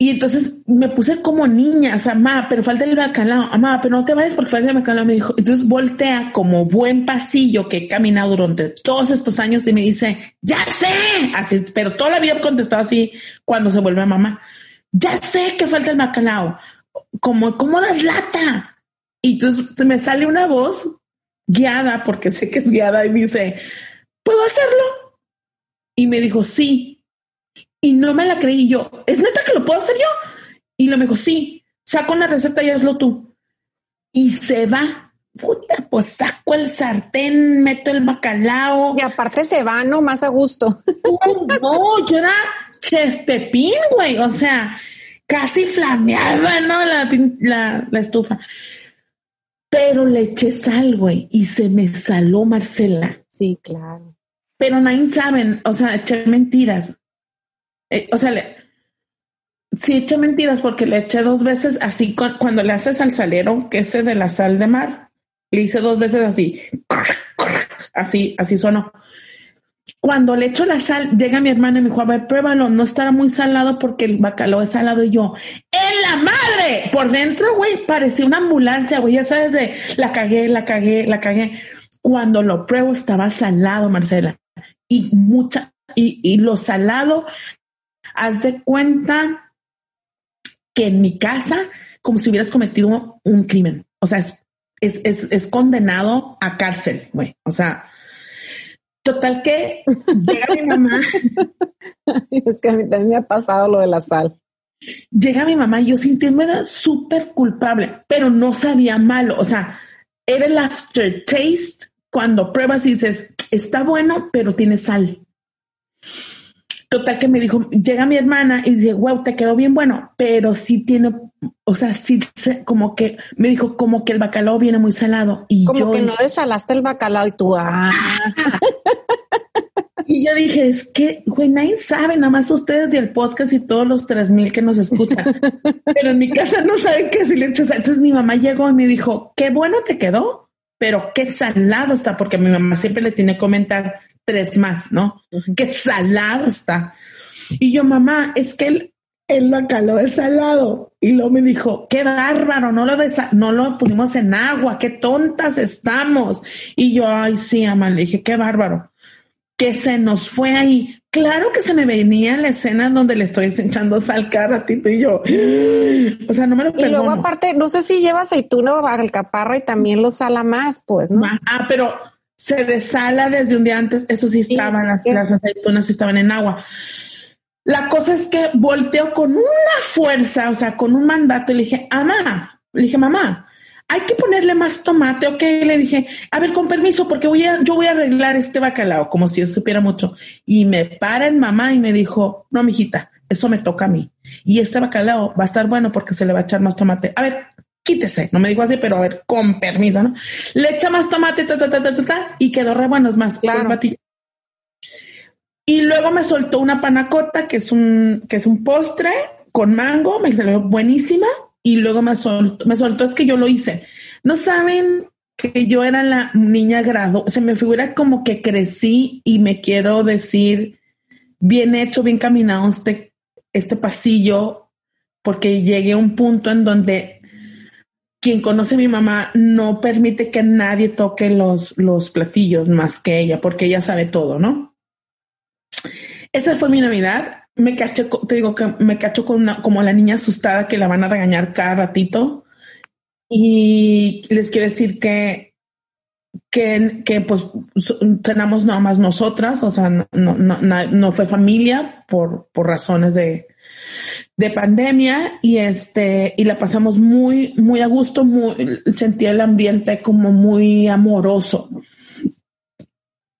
Y entonces me puse como niña, o sea, mamá, pero falta el bacalao, mamá, pero no te vayas porque falta el bacalao, me dijo. Entonces voltea como buen pasillo que he caminado durante todos estos años y me dice, ya sé, así, pero toda la vida he contestado así cuando se vuelve a mamá, ya sé que falta el bacalao, como, ¿cómo das lata? Y entonces me sale una voz guiada, porque sé que es guiada, y dice, ¿puedo hacerlo? Y me dijo, sí, y no me la creí yo. ¿Es neta que lo puedo hacer yo? Y lo me dijo, sí, saco una receta y hazlo tú. Y se va. Puta, pues saco el sartén, meto el bacalao. Y aparte se va, ¿no? Más a gusto. No, yo era chef pepín, güey. O sea, casi flameaba, ¿no? La, la, la estufa. Pero le eché sal, güey, y se me saló Marcela. Sí, claro. Pero nadie sabe, o sea, eché mentiras. Eh, o sea, le, sí eché mentiras porque le eché dos veces así cuando le haces al salero, que ese de la sal de mar, le hice dos veces así, así, así sonó. Cuando le echo la sal, llega mi hermana y me dijo, a ver, pruébalo, no estará muy salado porque el bacalao es salado y yo, ¡en la madre! Por dentro, güey, parecía una ambulancia, güey, ya sabes de, la cagué, la cagué, la cagué. Cuando lo pruebo estaba salado, Marcela, y mucha, y, y lo salado haz de cuenta que en mi casa, como si hubieras cometido un crimen. O sea, es, es, es, condenado a cárcel, güey. O sea, total que llega mi mamá. es que a mí también me ha pasado lo de la sal. Llega mi mamá y yo sintiéndome súper culpable, pero no sabía malo. O sea, era el aftertaste cuando pruebas y dices, está bueno, pero tiene sal. Total que me dijo, llega mi hermana y dice, wow, te quedó bien bueno, pero sí tiene, o sea, sí, como que, me dijo, como que el bacalao viene muy salado. Y como que no desalaste el bacalao y tú, ah. y yo dije, es que, güey, nadie sabe, nada más ustedes del podcast y todos los tres mil que nos escuchan. pero en mi casa no saben qué si le. Entonces mi mamá llegó y me dijo, qué bueno te quedó, pero qué salado está, porque mi mamá siempre le tiene que comentar tres más, ¿no? Qué salado está. Y yo, mamá, es que él, él bacalao es salado. Y luego me dijo, qué bárbaro, no lo, no lo pusimos en agua, qué tontas estamos. Y yo, ay, sí, mamá, le dije, qué bárbaro. Que se nos fue ahí. Claro que se me venía la escena donde le estoy echando sal cada ratito y yo, o sea, no me lo perdono. Y luego aparte, no sé si lleva aceituna o alcaparra y también lo sala más, pues, ¿no? Ah, pero se desala desde un día antes, eso sí estaban, las, aceitunas estaban en agua. La cosa es que volteó con una fuerza, o sea, con un mandato, y le dije, mamá, le dije, mamá, hay que ponerle más tomate, ok, le dije, a ver, con permiso, porque voy a, yo voy a arreglar este bacalao, como si yo supiera mucho. Y me para el mamá y me dijo, no, mijita, eso me toca a mí. Y este bacalao va a estar bueno porque se le va a echar más tomate. A ver, quítese, no me dijo así, pero a ver, con permiso, ¿no? Le echa más tomate, ta, ta, ta, ta, ta, y quedó re bueno, es más, claro. Y luego me soltó una panacota, que es un, que es un postre con mango, me salió buenísima, y luego me soltó, me soltó, es que yo lo hice. No saben que yo era la niña grado, se me figura como que crecí y me quiero decir bien hecho, bien caminado este, este pasillo, porque llegué a un punto en donde quien conoce a mi mamá no permite que nadie toque los, los platillos más que ella, porque ella sabe todo, ¿no? Esa fue mi Navidad. Me cacho, te digo que me cacho con como la niña asustada que la van a regañar cada ratito. Y les quiero decir que, que, que pues cenamos nada más nosotras, o sea, no, no, no, no fue familia por, por razones de, de pandemia y este y la pasamos muy muy a gusto, muy sentía el ambiente como muy amoroso.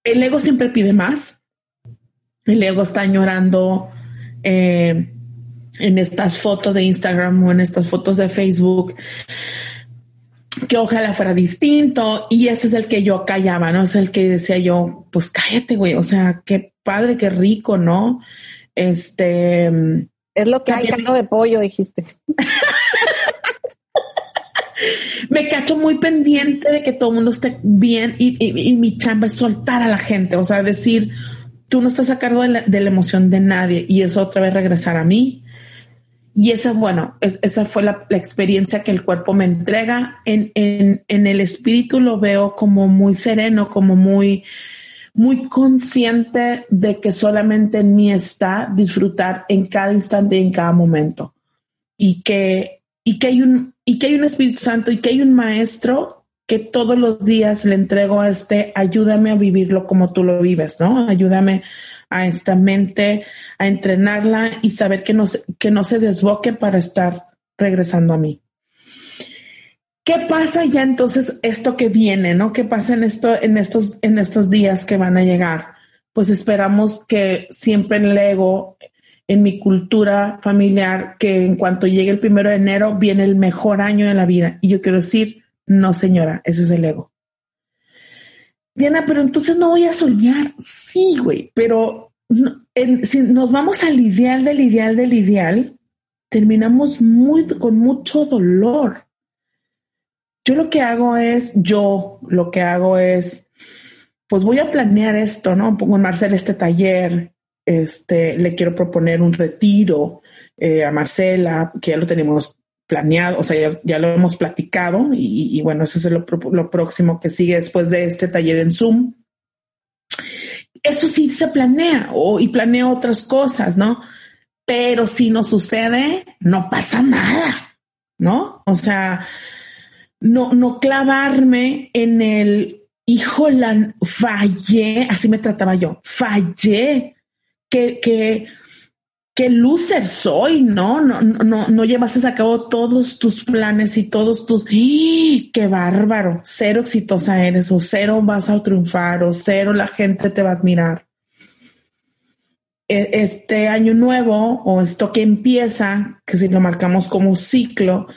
El ego siempre pide más. El ego está llorando eh, en estas fotos de Instagram o en estas fotos de Facebook que ojalá fuera distinto y ese es el que yo callaba, ¿no? Es el que decía yo, pues cállate, güey, o sea, qué padre, qué rico, ¿no? Este... Es lo que hay caldo de pollo, dijiste. me cacho muy pendiente de que todo el mundo esté bien y, mi chamba es soltar a la gente, o sea, decir, tú no estás a cargo de la, de la emoción de nadie y eso otra vez regresar a mí y esa, bueno, esa fue la, experiencia que el cuerpo me entrega. En, el espíritu lo veo como muy sereno, como muy, muy consciente de que solamente en mí está disfrutar en cada instante y en cada momento. Y que, y que hay un, y que hay un Espíritu Santo y que hay un maestro que todos los días le entrego a este, ayúdame a vivirlo como tú lo vives, ¿no? Ayúdame a esta mente, a entrenarla y saber que no, que no se desboque para estar regresando a mí. ¿Qué pasa ya entonces esto que viene, no? ¿Qué pasa en esto, en estos, en estos días que van a llegar? Pues esperamos que siempre en el ego, en mi cultura familiar, que en cuanto llegue el primero de enero viene el mejor año de la vida. Y yo quiero decir, no señora, ese es el ego. Diana, pero entonces no voy a soñar. Sí, güey, pero si nos vamos al ideal del ideal del ideal, terminamos muy, con mucho dolor. Yo lo que hago es, yo lo que hago es, pues voy a planear esto, ¿no? Pongo en Marcel este taller, este, le quiero proponer un retiro eh, a Marcela, que ya lo tenemos planeado, o sea, ya, lo hemos platicado y, bueno, eso es lo, lo, próximo que sigue después de este taller en Zoom. Eso sí se planea o, y planea otras cosas, ¿no? Pero si no sucede, no pasa nada, ¿no? O sea, no, no clavarme en el, hijo, la fallé, así me trataba yo, fallé, que, que qué loser soy, ¿no? No, no, no a cabo todos tus planes y todos tus, ¡Ah! qué bárbaro, cero exitosa eres o cero vas a triunfar o cero la gente te va a admirar. E, este año nuevo o esto que empieza, que si lo marcamos como ciclo,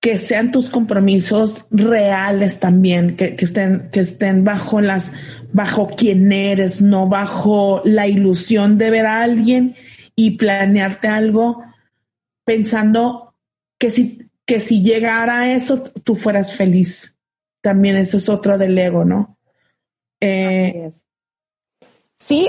que sean tus compromisos reales también, que, que, estén, que estén bajo las, bajo quién eres, no bajo la ilusión de ver a alguien y planearte algo pensando que si, que si llegara a eso, tú fueras feliz. También eso es otro del ego, ¿no? Eh, sí,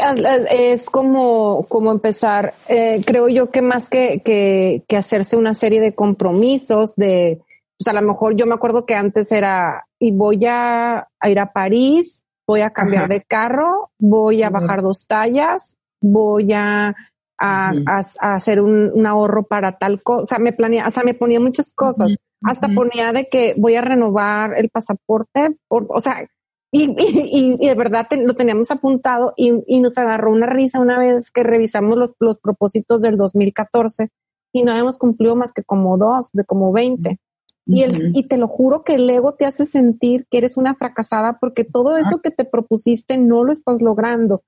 es como, como empezar, eh, creo yo que más que, que, hacerse una serie de compromisos, de, pues a lo mejor yo me acuerdo que antes era, y voy a, ir a París, voy a cambiar de carro, voy a bajar dos tallas, voy a a, hacer un, ahorro para tal cosa. O sea, me planea, o sea, me ponía muchas cosas. Hasta ponía de que voy a renovar el pasaporte, por, o sea, y, y, de verdad lo teníamos apuntado y, y, nos agarró una risa una vez que revisamos los, los propósitos del 2014 y no habíamos cumplido más que como dos, de como 20. Y, el, y te lo juro que el ego te hace sentir que eres una fracasada porque todo eso que te propusiste no lo estás logrando.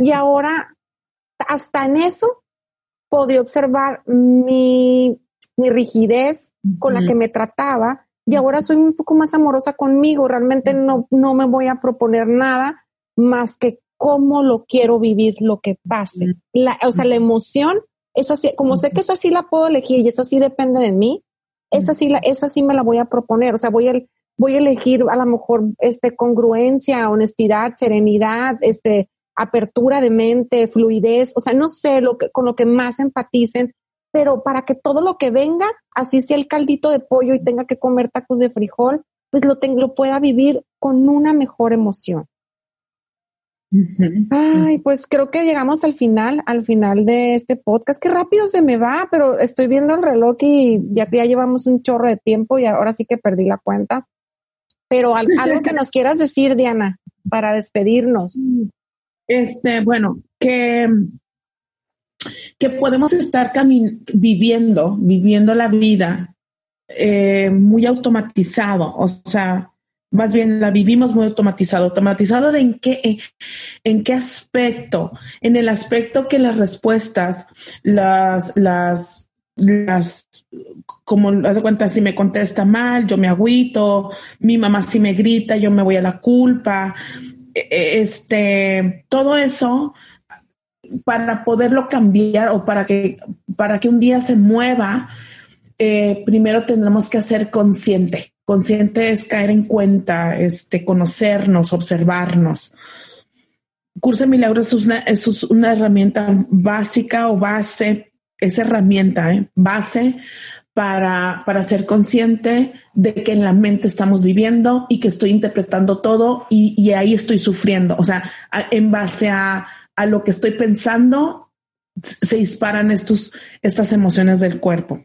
Y ahora hasta en eso podía observar mi, rigidez con la que me trataba y ahora soy un poco más amorosa conmigo. Realmente no, no me voy a proponer nada más que cómo lo quiero vivir, lo que pase. La, o sea, la emoción, esa sí, como sé que esa sí la puedo elegir y esa sí depende de mí, esa sí, la, esa sí me la voy a proponer. O sea, voy a, voy a elegir a lo mejor este, congruencia, honestidad, serenidad, este, apertura de mente, fluidez, o sea, no sé lo que, con lo que más empaticen, pero para que todo lo que venga, así sea el caldito de pollo y tenga que comer tacos de frijol, pues lo, lo pueda vivir con una mejor emoción. Ay, pues creo que llegamos al final, al final de este podcast. Qué rápido se me va, pero estoy viendo el reloj y ya, ya llevamos un chorro de tiempo y ahora sí que perdí la cuenta. Pero algo que nos quieras decir, Diana, para despedirnos. Este, bueno, que que podemos estar viviendo, viviendo la vida eh, muy automatizado, o sea, más bien la vivimos muy automatizado. ¿Automatizado de en qué, en, qué aspecto? En el aspecto que las respuestas, las, las, las, como haz cuenta, si me contesta mal, yo me agüito, mi mamá si me grita, yo me voy a la culpa, e, e, este, todo eso para poderlo cambiar o para que, para que un día se mueva, eh, primero tendremos que ser consciente. Consciente es caer en cuenta, este, conocernos, observarnos. Curso de Milagros es una, es una herramienta básica o base, es herramienta, ¿eh? base para, para ser consciente de que en la mente estamos viviendo y que estoy interpretando todo y, y ahí estoy sufriendo. O sea, en base a, a lo que estoy pensando, se disparan estos, estas emociones del cuerpo.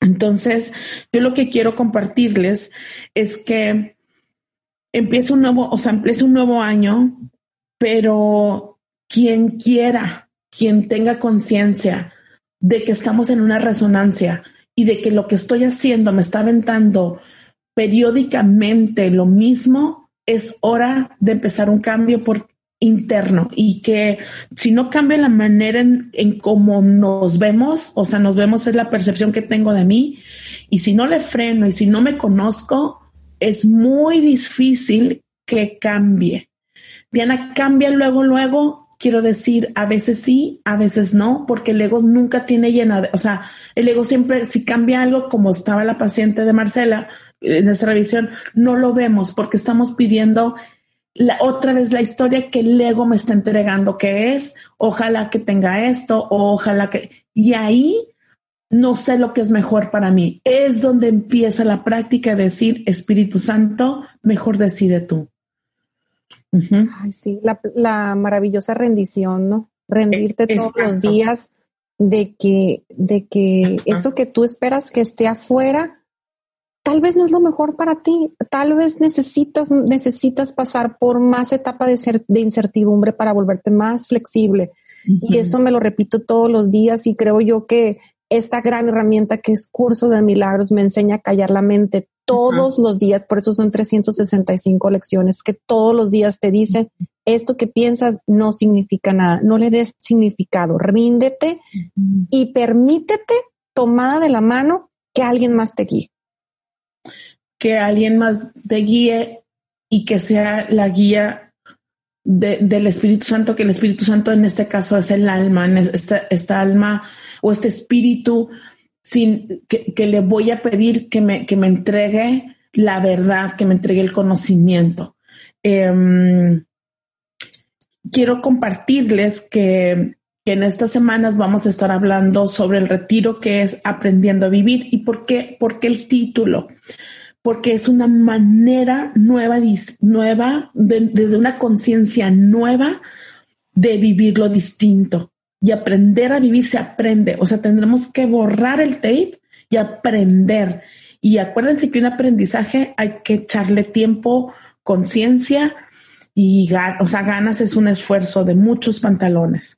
Entonces, yo lo que quiero compartirles es que empieza un nuevo, o sea, empieza un nuevo año, pero quien quiera, quien tenga conciencia de que estamos en una resonancia y de que lo que estoy haciendo me está aventando periódicamente lo mismo, es hora de empezar un cambio por, interno y que si no cambia la manera en, cómo nos vemos, o sea, nos vemos es la percepción que tengo de mí y si no le freno y si no me conozco, es muy difícil que cambie. Diana cambia luego, luego, quiero decir, a veces sí, a veces no, porque el ego nunca tiene llena o sea, el ego siempre, si cambia algo, como estaba la paciente de Marcela en nuestra visión, no lo vemos porque estamos pidiendo la, otra vez la historia que el ego me está entregando, que es, ojalá que tenga esto, o ojalá que... Y ahí no sé lo que es mejor para mí. Es donde empieza la práctica de decir, Espíritu Santo, mejor decide tú. Ay, sí, la, la, maravillosa rendición, ¿no? Rendirte todos los días de que, de que eso que tú esperas que esté afuera, tal vez no es lo mejor para ti, tal vez necesitas, necesitas pasar por más etapa de, ser, de incertidumbre para volverte más flexible. Y eso me lo repito todos los días y creo yo que esta gran herramienta que es curso de milagros me enseña a callar la mente todos los días, por eso son 365 lecciones que todos los días te dicen, esto que piensas no significa nada, no le des significado, ríndete y permítete tomada de la mano que alguien más te guíe que alguien más te guíe y que sea la guía del Espíritu Santo, que el Espíritu Santo en este caso es el alma, esta, esta alma o este espíritu sin que, le voy a pedir que me, que me entregue la verdad, que me entregue el conocimiento. Em, quiero compartirles que, que, en estas semanas vamos a estar hablando sobre el retiro que es aprendiendo a vivir y por qué, por qué el título porque es una manera nueva, nueva desde una conciencia nueva de vivir lo distinto y aprender a vivir se aprende. O sea, tendremos que borrar el tape y aprender. Y acuérdense que un aprendizaje hay que echarle tiempo, conciencia y, o sea, ganas es un esfuerzo de muchos pantalones.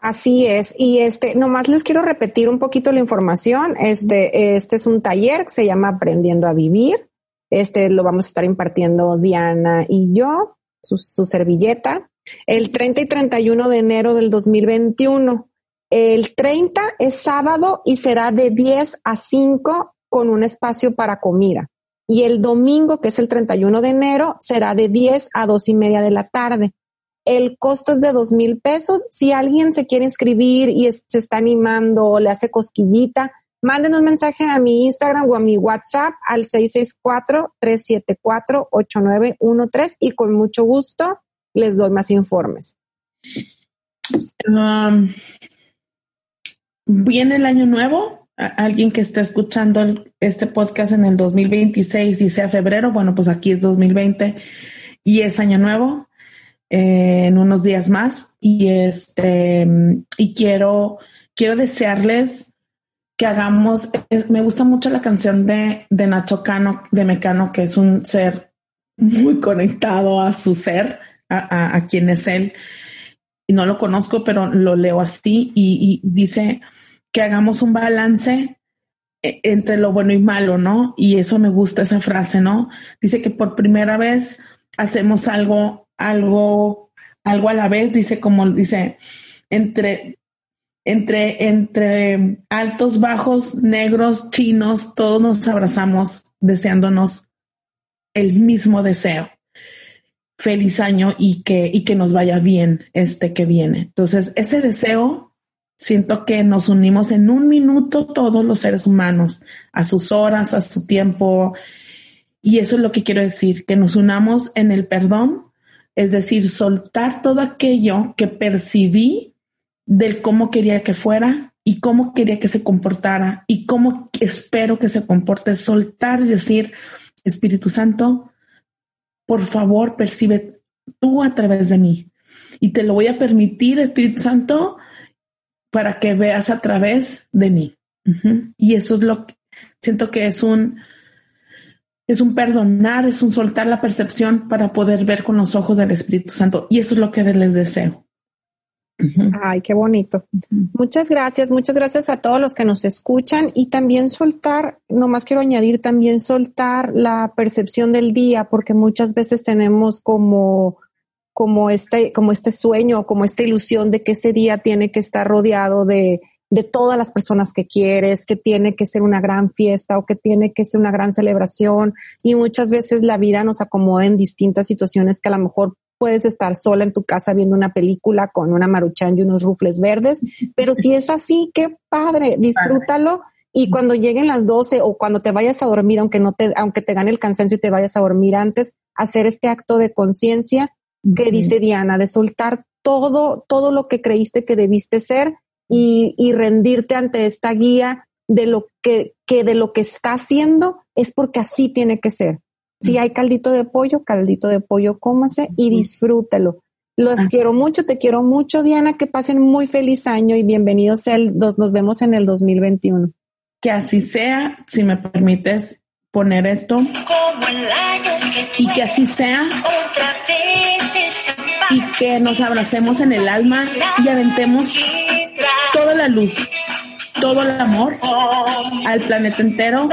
Así es. Y este, nomás les quiero repetir un poquito la información. Este, este es un taller que se llama Aprendiendo a Vivir. Este lo vamos a estar impartiendo Diana y yo, su, su servilleta, el 30 y 31 de enero del 2021. El 30 es sábado y será de 10 a 5 con un espacio para comida. Y el domingo, que es el 31 de enero, será de 10 a 2 y media de la tarde. El costo es de dos mil pesos. Si alguien se quiere inscribir y se está animando o le hace cosquillita, manden un mensaje a mi Instagram o a mi WhatsApp al 664-374-8913 y con mucho gusto les doy más informes. Um, viene el año nuevo. Alguien que está escuchando este podcast en el 2026 y sea febrero, bueno, pues aquí es 2020 y es año nuevo. Eh, en unos días más y este y quiero quiero desearles que hagamos me gusta mucho la canción de, de Nacho Cano de Mecano que es un ser muy conectado a su ser a, a, quien es él y no lo conozco, pero lo leo así y, dice que hagamos un balance e, entre lo bueno y malo, ¿no? Y eso me gusta esa frase, ¿no? Dice que por primera vez hacemos algo, algo, algo a la vez, dice como dice, entre, entre, entre altos, bajos, negros, chinos, todos nos abrazamos deseándonos el mismo deseo. Feliz año y que, y que nos vaya bien este que viene. Entonces, ese deseo, siento que nos unimos en un minuto todos los seres humanos, a sus horas, a su tiempo. Y eso es lo que quiero decir, que nos unamos en el perdón, es decir, soltar todo aquello que percibí del cómo quería que fuera y cómo quería que se comportara y cómo espero que se comporte, soltar y decir, Espíritu Santo, por favor, percibe tú a través de mí. Y te lo voy a permitir, Espíritu Santo, para que veas a través de mí. Y eso es lo que siento que es un, es un perdonar, es un soltar la percepción para poder ver con los ojos del Espíritu Santo. Y eso es lo que les deseo. Ay, qué bonito. Muchas gracias, muchas gracias a todos los que nos escuchan y también soltar, nomás quiero añadir también soltar la percepción del día, porque muchas veces tenemos como como este, como este sueño, como esta ilusión de que ese día tiene que estar rodeado de, de todas las personas que quieres, que tiene que ser una gran fiesta o que tiene que ser una gran celebración. Y muchas veces la vida nos acomoda en distintas situaciones que a lo mejor puedes estar sola en tu casa viendo una película con una maruchan y unos rufles verdes, pero si es así, qué padre, disfrútalo. Y cuando lleguen las 12 o cuando te vayas a dormir, aunque no te, aunque te gane el cansancio y te vayas a dormir antes, hacer este acto de conciencia que dice Diana, de soltar todo, todo lo que creíste que debiste ser y, y rendirte ante esta guía de lo que, que de lo que está haciendo es porque así tiene que ser. Si hay caldito de pollo, caldito de pollo, cómase y disfrútelo. Los quiero mucho, te quiero mucho, Diana. Que pasen muy feliz año y bienvenidos. El, nos, nos vemos en el 2021. Que así sea, si me permites poner esto. Y que así sea. Y que nos abracemos en el alma y aventemos la luz todo el amor al planeta entero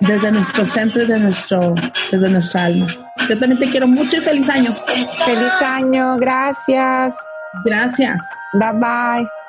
desde nuestro centro y de nuestro, desde nuestra alma. Yo también te quiero mucho y feliz año. Feliz año, gracias. Gracias. Bye bye.